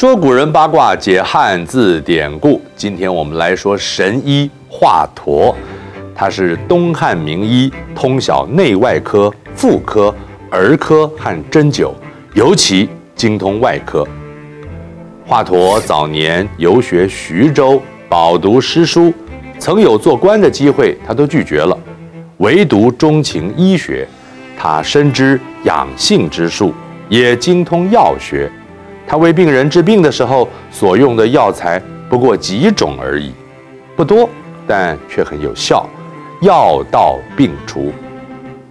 说古人八卦，解汉字典故。今天我们来说神医华佗，他是东汉名医，通晓内外科、妇科、儿科和针灸，尤其精通外科。华佗早年游学徐州，饱读诗书，曾有做官的机会，他都拒绝了，唯独钟情医学。他深知养性之术，也精通药学。他为病人治病的时候，所用的药材不过几种而已，不多，但却很有效，药到病除。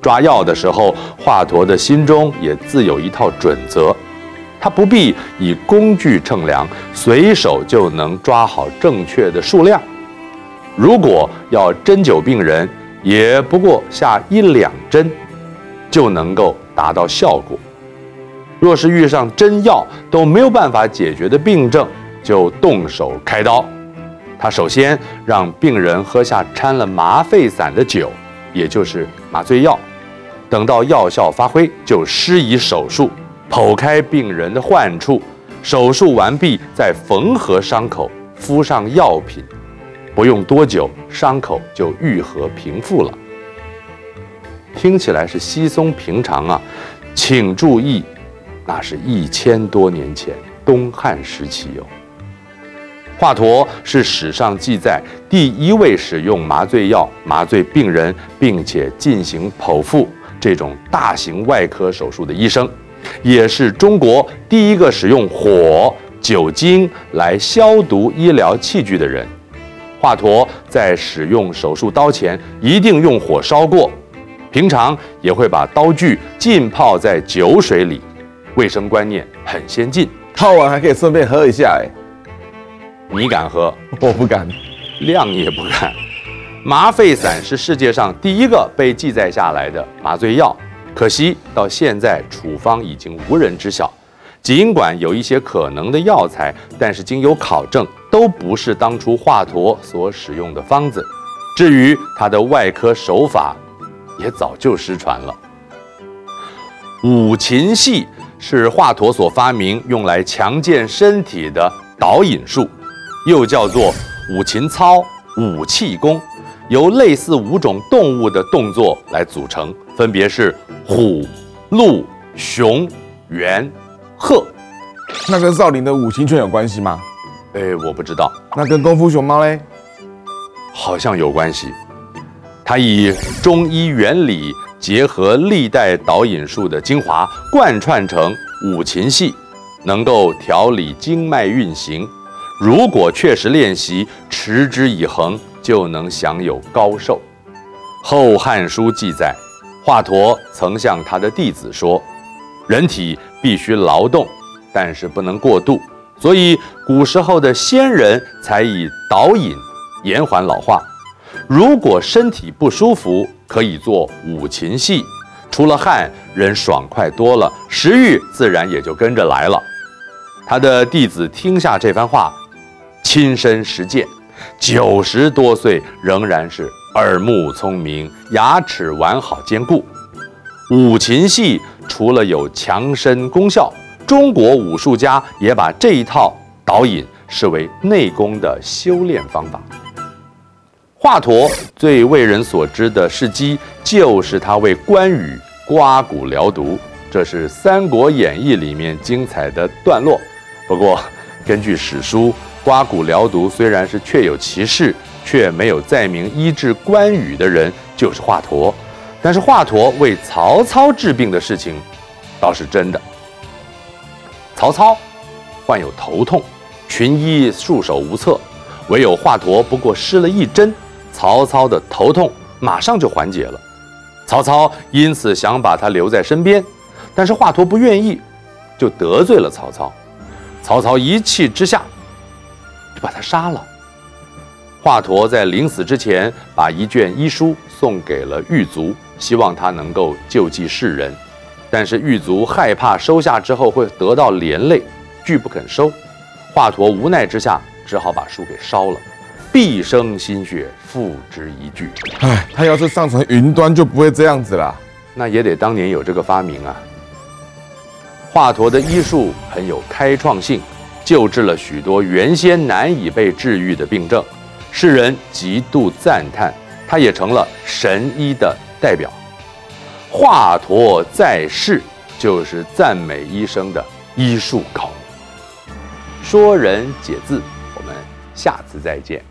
抓药的时候，华佗的心中也自有一套准则，他不必以工具称量，随手就能抓好正确的数量。如果要针灸病人，也不过下一两针，就能够达到效果。若是遇上针药都没有办法解决的病症，就动手开刀。他首先让病人喝下掺了麻沸散的酒，也就是麻醉药。等到药效发挥，就施以手术，剖开病人的患处。手术完毕，再缝合伤口，敷上药品。不用多久，伤口就愈合平复了。听起来是稀松平常啊，请注意。那是一千多年前东汉时期哟。华佗是史上记载第一位使用麻醉药麻醉病人，并且进行剖腹这种大型外科手术的医生，也是中国第一个使用火、酒精来消毒医疗器具的人。华佗在使用手术刀前一定用火烧过，平常也会把刀具浸泡在酒水里。卫生观念很先进，泡完还可以顺便喝一下，哎，你敢喝？我不敢，量也不敢。麻沸散是世界上第一个被记载下来的麻醉药，可惜到现在处方已经无人知晓。尽管有一些可能的药材，但是经由考证，都不是当初华佗所使用的方子。至于他的外科手法，也早就失传了。五禽戏。是华佗所发明，用来强健身体的导引术，又叫做五禽操、五气功，由类似五种动物的动作来组成，分别是虎、鹿、熊、猿、鹤。那跟少林的五行拳有关系吗？哎，我不知道。那跟功夫熊猫嘞？好像有关系。它以中医原理。结合历代导引术的精华，贯穿成五禽戏，能够调理经脉运行。如果确实练习，持之以恒，就能享有高寿。《后汉书》记载，华佗曾向他的弟子说：“人体必须劳动，但是不能过度，所以古时候的先人才以导引延缓老化。如果身体不舒服，”可以做五禽戏，出了汗，人爽快多了，食欲自然也就跟着来了。他的弟子听下这番话，亲身实践，九十多岁仍然是耳目聪明，牙齿完好坚固。五禽戏除了有强身功效，中国武术家也把这一套导引视为内功的修炼方法。华佗最为人所知的事迹，就是他为关羽刮骨疗毒，这是《三国演义》里面精彩的段落。不过，根据史书，刮骨疗毒虽然是确有其事，却没有载明医治关羽的人就是华佗。但是华佗为曹操治病的事情，倒是真的。曹操患有头痛，群医束手无策，唯有华佗不过施了一针。曹操的头痛马上就缓解了，曹操因此想把他留在身边，但是华佗不愿意，就得罪了曹操。曹操一气之下就把他杀了。华佗在临死之前，把一卷医书送给了狱卒，希望他能够救济世人。但是狱卒害怕收下之后会得到连累，拒不肯收。华佗无奈之下，只好把书给烧了。毕生心血付之一炬。哎，他要是上层云端，就不会这样子了。那也得当年有这个发明啊。华佗的医术很有开创性，救治了许多原先难以被治愈的病症，世人极度赞叹，他也成了神医的代表。华佗在世，就是赞美医生的医术高明。说人解字，我们下次再见。